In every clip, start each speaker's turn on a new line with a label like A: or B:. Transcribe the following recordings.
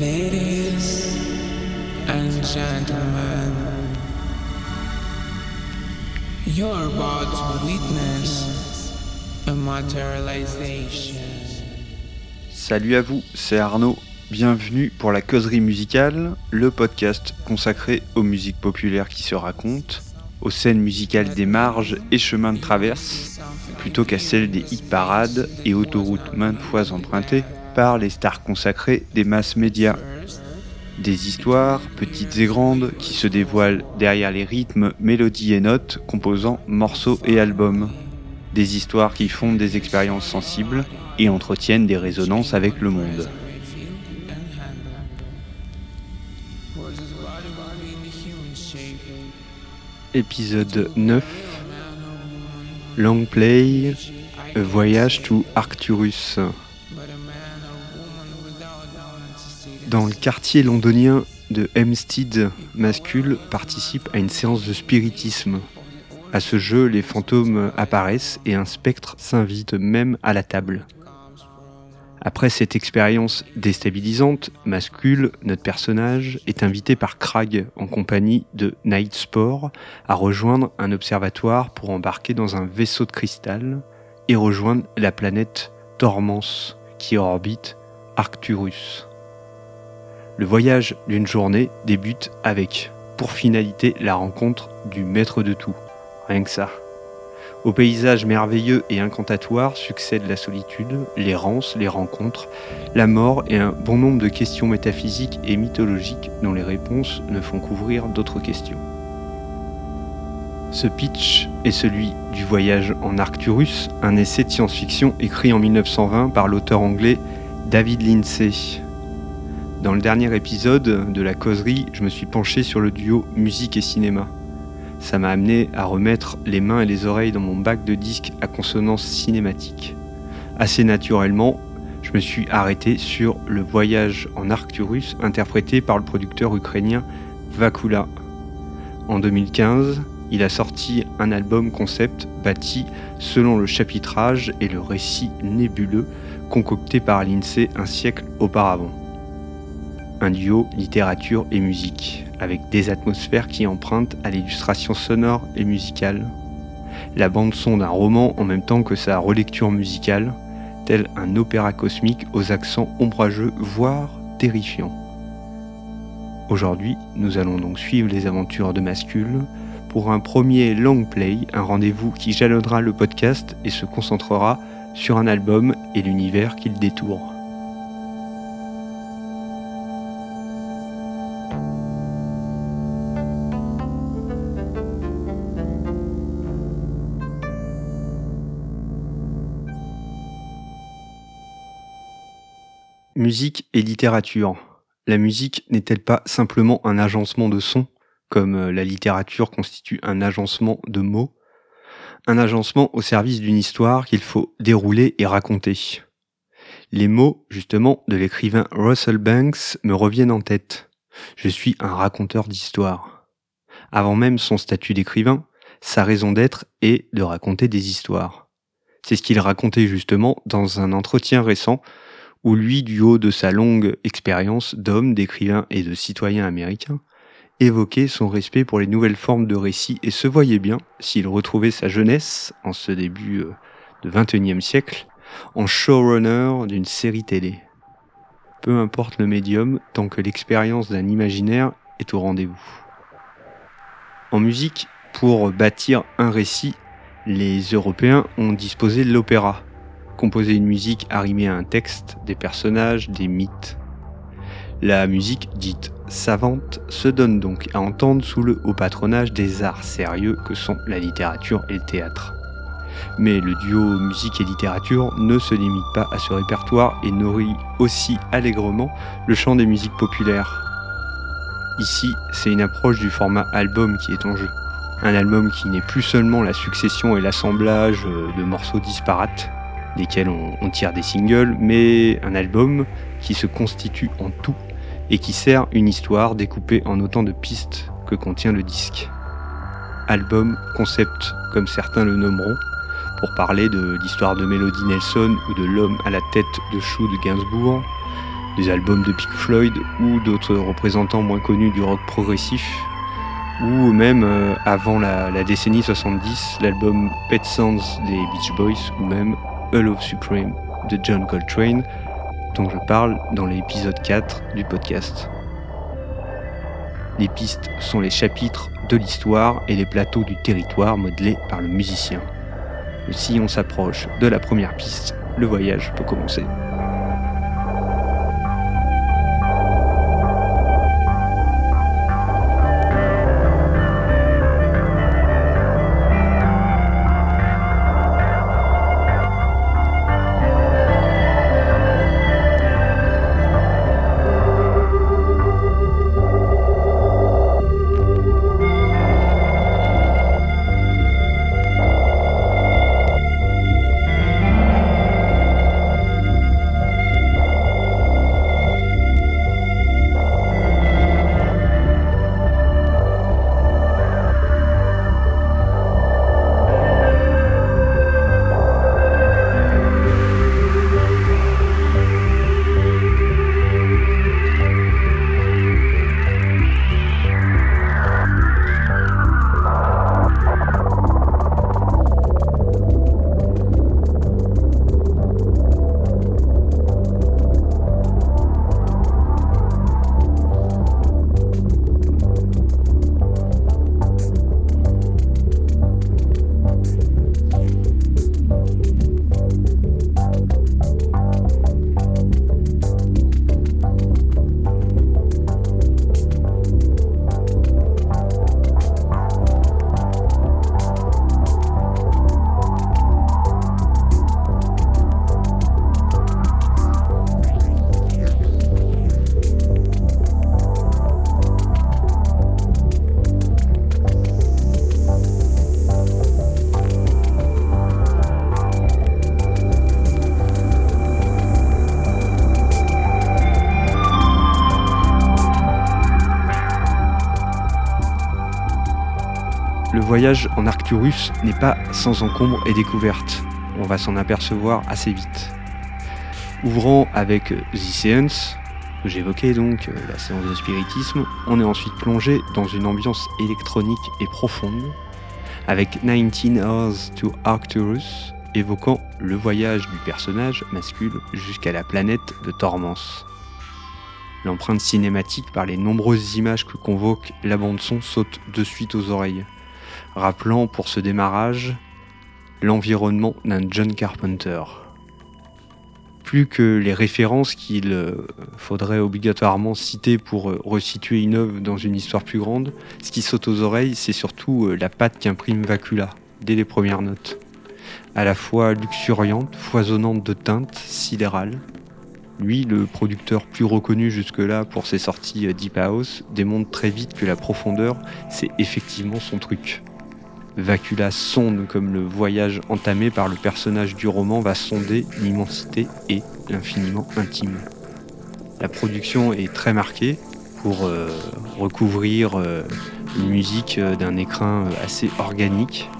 A: Ladies and gentlemen, you're about to witness a materialization.
B: Salut à vous, c'est Arnaud. Bienvenue pour la causerie musicale, le podcast consacré aux musiques populaires qui se racontent, aux scènes musicales des marges et chemins de traverse, plutôt qu'à celles des hit parades et autoroutes maintes fois empruntées par les stars consacrées des masses médias. Des histoires, petites et grandes, qui se dévoilent derrière les rythmes, mélodies et notes composant morceaux et albums. Des histoires qui fondent des expériences sensibles et entretiennent des résonances avec le monde. Épisode 9 Long Play A Voyage to Arcturus. Dans le quartier londonien de Hempstead, Mascule participe à une séance de spiritisme. À ce jeu, les fantômes apparaissent et un spectre s'invite même à la table. Après cette expérience déstabilisante, Mascule, notre personnage, est invité par Crag en compagnie de Nightspore à rejoindre un observatoire pour embarquer dans un vaisseau de cristal et rejoindre la planète Tormance qui orbite Arcturus. Le voyage d'une journée débute avec, pour finalité, la rencontre du maître de tout. Rien que ça. Au paysage merveilleux et incantatoire succèdent la solitude, l'errance, les rencontres, la mort et un bon nombre de questions métaphysiques et mythologiques dont les réponses ne font qu'ouvrir d'autres questions. Ce pitch est celui du voyage en Arcturus, un essai de science-fiction écrit en 1920 par l'auteur anglais David Lindsay. Dans le dernier épisode de la causerie, je me suis penché sur le duo musique et cinéma. Ça m'a amené à remettre les mains et les oreilles dans mon bac de disques à consonance cinématique. Assez naturellement, je me suis arrêté sur le voyage en Arcturus interprété par le producteur ukrainien Vakula. En 2015, il a sorti un album concept bâti selon le chapitrage et le récit nébuleux concocté par l'INSEE un siècle auparavant un duo littérature et musique, avec des atmosphères qui empruntent à l'illustration sonore et musicale. La bande son d'un roman en même temps que sa relecture musicale, tel un opéra cosmique aux accents ombrageux, voire terrifiants. Aujourd'hui, nous allons donc suivre les aventures de Mascule pour un premier long play, un rendez-vous qui jalonnera le podcast et se concentrera sur un album et l'univers qu'il détourne. Musique et littérature. La musique n'est-elle pas simplement un agencement de sons, comme euh, la littérature constitue un agencement de mots? Un agencement au service d'une histoire qu'il faut dérouler et raconter. Les mots, justement, de l'écrivain Russell Banks me reviennent en tête. Je suis un raconteur d'histoire. Avant même son statut d'écrivain, sa raison d'être est de raconter des histoires. C'est ce qu'il racontait justement dans un entretien récent où lui, du haut de sa longue expérience d'homme, d'écrivain et de citoyen américain, évoquait son respect pour les nouvelles formes de récit et se voyait bien, s'il retrouvait sa jeunesse, en ce début euh, de XXIe siècle, en showrunner d'une série télé. Peu importe le médium, tant que l'expérience d'un imaginaire est au rendez-vous. En musique, pour bâtir un récit, les Européens ont disposé de l'opéra, composer une musique arrimée à un texte, des personnages, des mythes. La musique dite savante se donne donc à entendre sous le haut patronage des arts sérieux que sont la littérature et le théâtre. Mais le duo musique et littérature ne se limite pas à ce répertoire et nourrit aussi allègrement le chant des musiques populaires. Ici, c'est une approche du format album qui est en jeu. Un album qui n'est plus seulement la succession et l'assemblage de morceaux disparates, desquels on, tire des singles, mais un album qui se constitue en tout et qui sert une histoire découpée en autant de pistes que contient le disque. Album, concept, comme certains le nommeront, pour parler de l'histoire de Melody Nelson ou de l'homme à la tête de chou de Gainsbourg, des albums de Pink Floyd ou d'autres représentants moins connus du rock progressif, ou même euh, avant la, décennie 70, l'album Pet Sounds des Beach Boys, ou même A Love Supreme de John Coltrane, dont je parle dans l'épisode 4 du podcast. Les pistes sont les chapitres de l'histoire et les plateaux du territoire modelés par le musicien. Si on s'approche de la première piste, le voyage peut commencer. Voyage en Arcturus n'est pas sans encombre et découverte. On va s'en apercevoir assez vite. Ouvrant avec The Seance, que j'évoquais donc, euh, la séance de spiritisme, on est ensuite plongé dans une ambiance électronique et profonde, avec 19 Hours to Arcturus, évoquant le voyage du personnage masculin jusqu'à la planète de Tormence. L'empreinte cinématique par les nombreuses images que convoque la bande-son saute de suite aux oreilles rappelant pour ce démarrage l'environnement d'un John Carpenter. Plus que les références qu'il euh, faudrait obligatoirement citer pour euh, resituer une œuvre dans une histoire plus grande, ce qui saute aux oreilles, c'est surtout euh, la patte qu'imprime Vacula dès les premières notes. À la fois luxuriante, foisonnante de teintes, sidérales, lui, le producteur plus reconnu jusque-là pour ses sorties Deep House, démontre très vite que la profondeur, c'est effectivement son truc. Vacula sonde comme le voyage entamé par le personnage du roman va sonder l'immensité et l'infiniment intime. La production est très marquée pour euh, recouvrir euh, une musique euh, d'un écrin assez organique.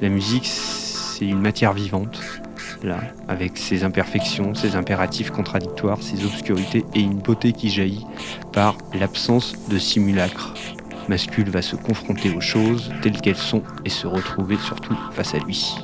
B: La musique, c'est une matière vivante, là, avec ses imperfections, ses impératifs contradictoires, ses obscurités et une beauté qui jaillit par l'absence de simulacre. Mascule va se confronter aux choses telles qu'elles sont et se retrouver surtout face à lui.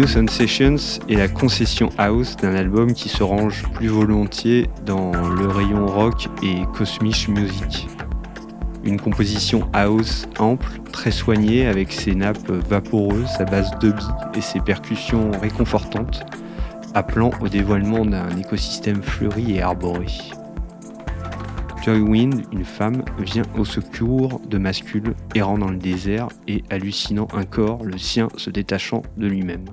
B: New Sensations est la concession house d'un album qui se range plus volontiers dans le rayon rock et cosmic music. Une composition house ample, très soignée avec ses nappes vaporeuses, sa base de billes et ses percussions réconfortantes, appelant au dévoilement d'un écosystème fleuri et arboré. Joy Wind, une femme, vient au secours de mascules errant dans le désert et hallucinant un corps, le sien, se détachant de lui-même.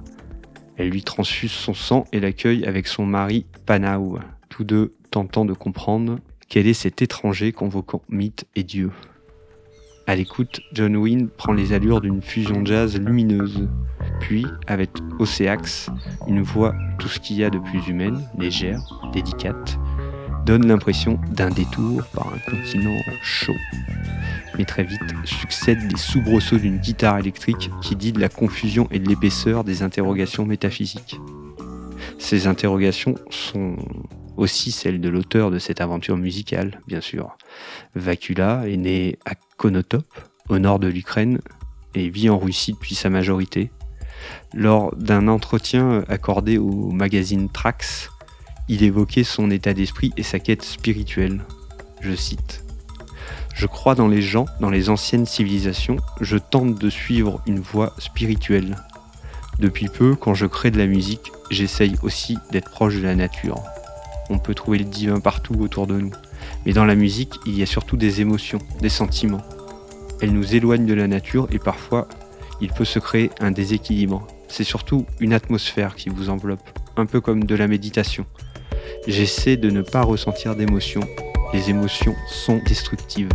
B: Elle lui transfuse son sang et l'accueille avec son mari Panau, tous deux tentant de comprendre quel est cet étranger convoquant mythe et dieu. À l'écoute, John Wynne prend les allures d'une fusion jazz lumineuse, puis, avec Océax, une voix tout ce qu'il y a de plus humaine, légère, délicate, donne l'impression d'un détour par un continent chaud. Mais très vite succèdent les soubresauts d'une guitare électrique qui dit de la confusion et de l'épaisseur des interrogations métaphysiques. Ces interrogations sont aussi celles de l'auteur de cette aventure musicale, bien sûr. Vacula est né à Konotop, au nord de l'Ukraine, et vit en Russie depuis sa majorité. Lors d'un entretien accordé au magazine Trax, il évoquait son état d'esprit et sa quête spirituelle. Je cite Je crois dans les gens, dans les anciennes civilisations, je tente de suivre une voie spirituelle. Depuis peu, quand je crée de la musique, j'essaye aussi d'être proche de la nature. On peut trouver le divin partout autour de nous. Mais dans la musique, il y a surtout des émotions, des sentiments. Elle nous éloigne de la nature et parfois, il peut se créer un déséquilibre. C'est surtout une atmosphère qui vous enveloppe, un peu comme de la méditation. J'essaie de ne pas ressentir d'émotions. Les émotions sont destructives.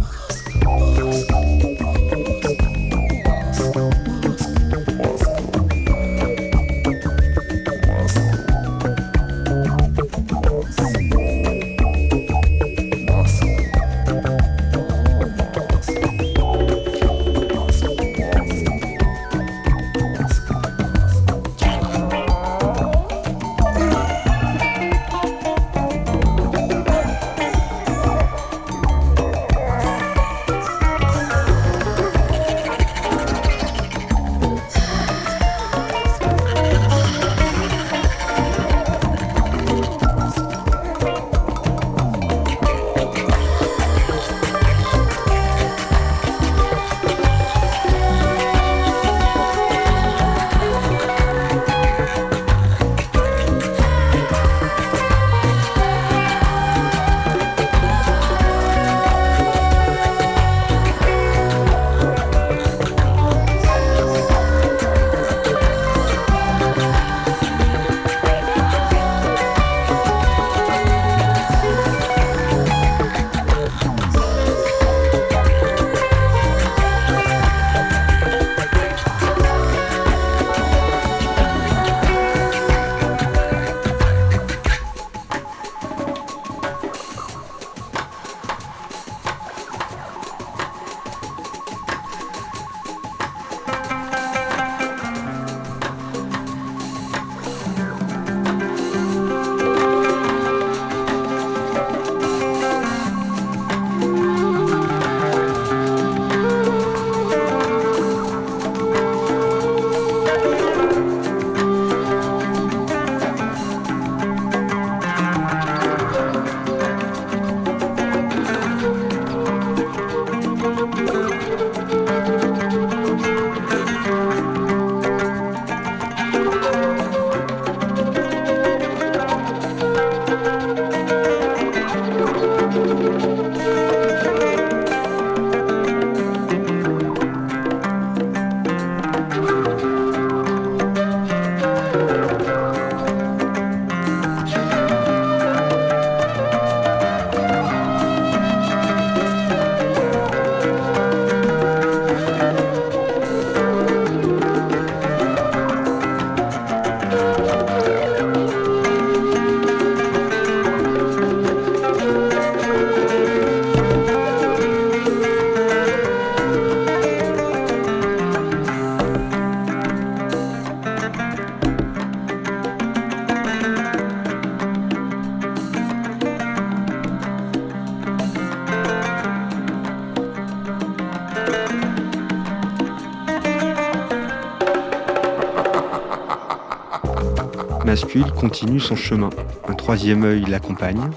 B: Mascule continue son chemin. Un troisième œil l'accompagne.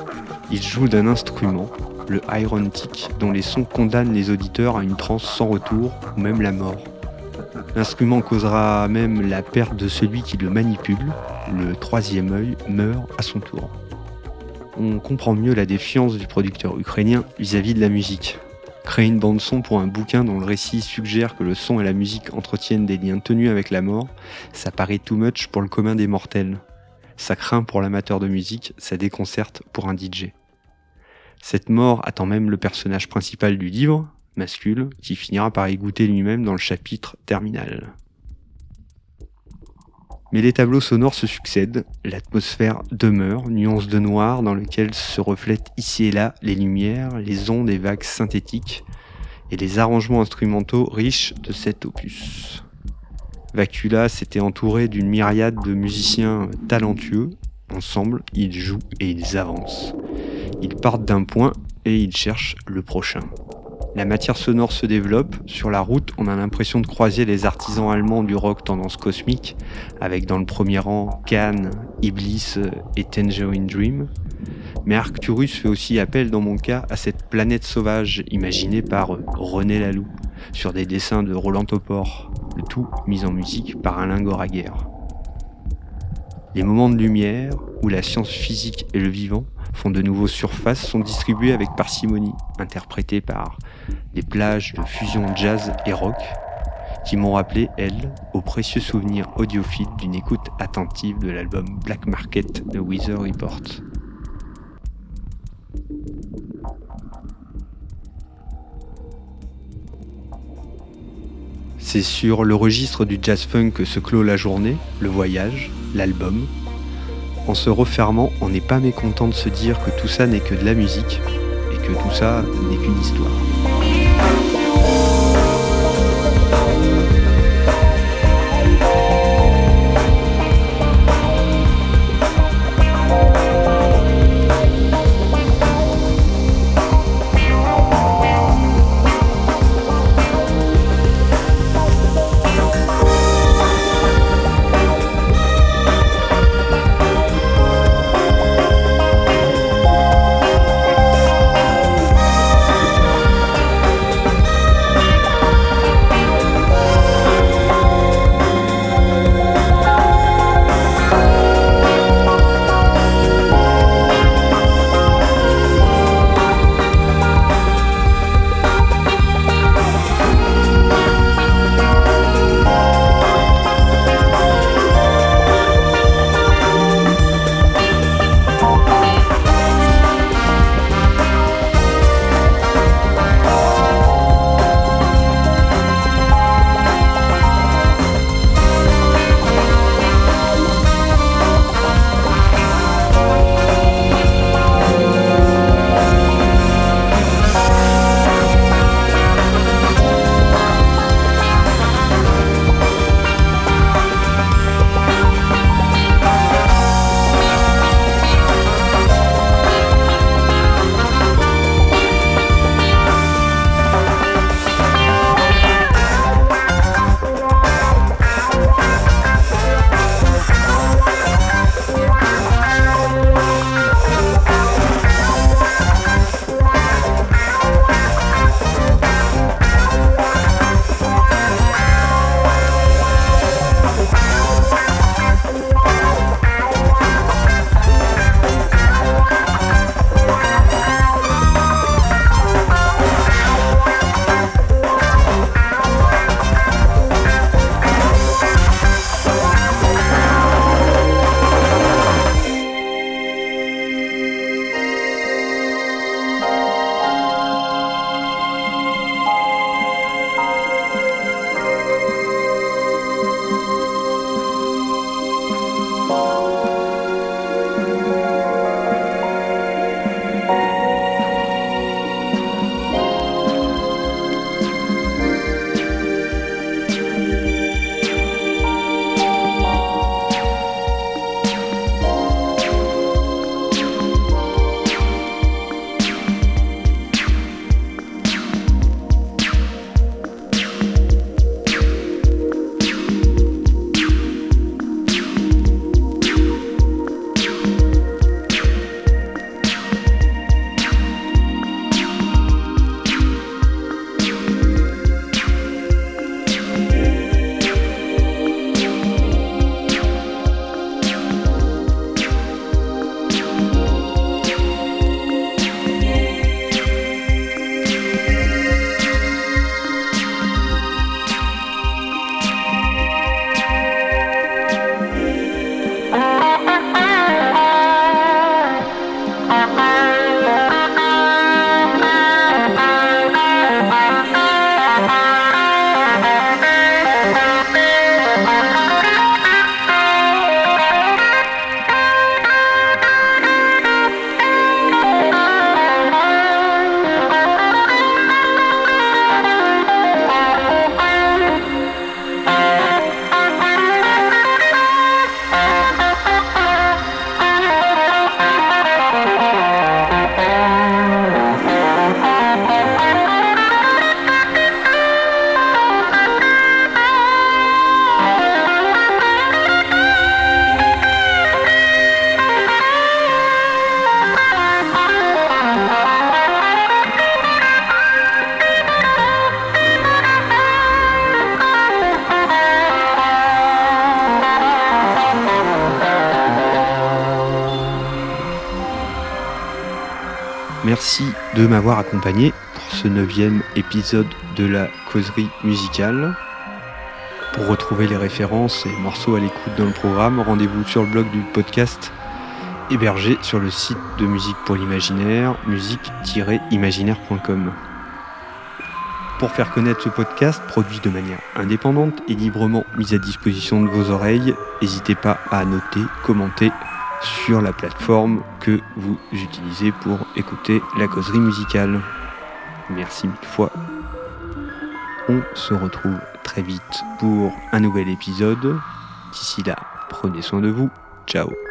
B: Il joue d'un instrument, le Irontic, dont les sons condamnent les auditeurs à une transe sans retour ou même la mort. L'instrument causera même la perte de celui qui le manipule. Le troisième œil meurt à son tour. On comprend mieux la défiance du producteur ukrainien vis-à-vis de la musique. Créer une bande-son pour un bouquin dont le récit suggère que le son et la musique entretiennent des liens tenus avec la mort, ça paraît too much pour le commun des mortels. Ça craint pour l'amateur de musique, ça déconcerte pour un DJ. Cette mort attend même le personnage principal du livre, Mascule, qui finira par y goûter lui-même dans le chapitre terminal. Mais les tableaux sonores se succèdent, l'atmosphère demeure, nuance de noir dans lequel se reflètent ici et là les lumières, les ondes et vagues synthétiques, et les arrangements instrumentaux riches de cet opus. Vacula s'était entouré d'une myriade de musiciens talentueux. Ensemble, ils jouent et ils avancent. Ils partent d'un point et ils cherchent le prochain. La matière sonore se développe. Sur la route, on a l'impression de croiser les artisans allemands du rock tendance cosmique, avec dans le premier rang Cannes, Iblis et Tangerine Dream. Mais Arcturus fait aussi appel, dans mon cas, à cette planète sauvage imaginée par René Laloux, sur des dessins de Roland Topor, le tout mis en musique par Alain Goraguer. Les moments de lumière, où la science physique et le vivant font de nouveau surface, sont distribués avec parcimonie, interprétés par des plages de fusion jazz et rock, qui m'ont rappelé, elles, au précieux souvenir audiophile d'une écoute attentive de l'album Black Market de Weather Report. C'est sur le registre du jazz funk que se clôt la journée, le voyage, l'album. En se refermant, on n'est pas mécontent de se dire que tout ça n'est que de la musique et que tout ça n'est qu'une histoire. Merci de m'avoir accompagné pour ce neuvième épisode de la causerie musicale. Pour retrouver les références et morceaux à l'écoute dans le programme, rendez-vous sur le blog du podcast hébergé sur le site de Musique pour l'Imaginaire, musique-imaginaire.com. Pour faire connaître ce podcast, produit de manière indépendante et librement mis à disposition de vos oreilles, n'hésitez pas à noter, commenter sur la plateforme que vous utilisez pour écouter la causerie musicale. Merci mille fois. On se retrouve très vite pour un nouvel épisode. D'ici là, prenez soin de vous. Ciao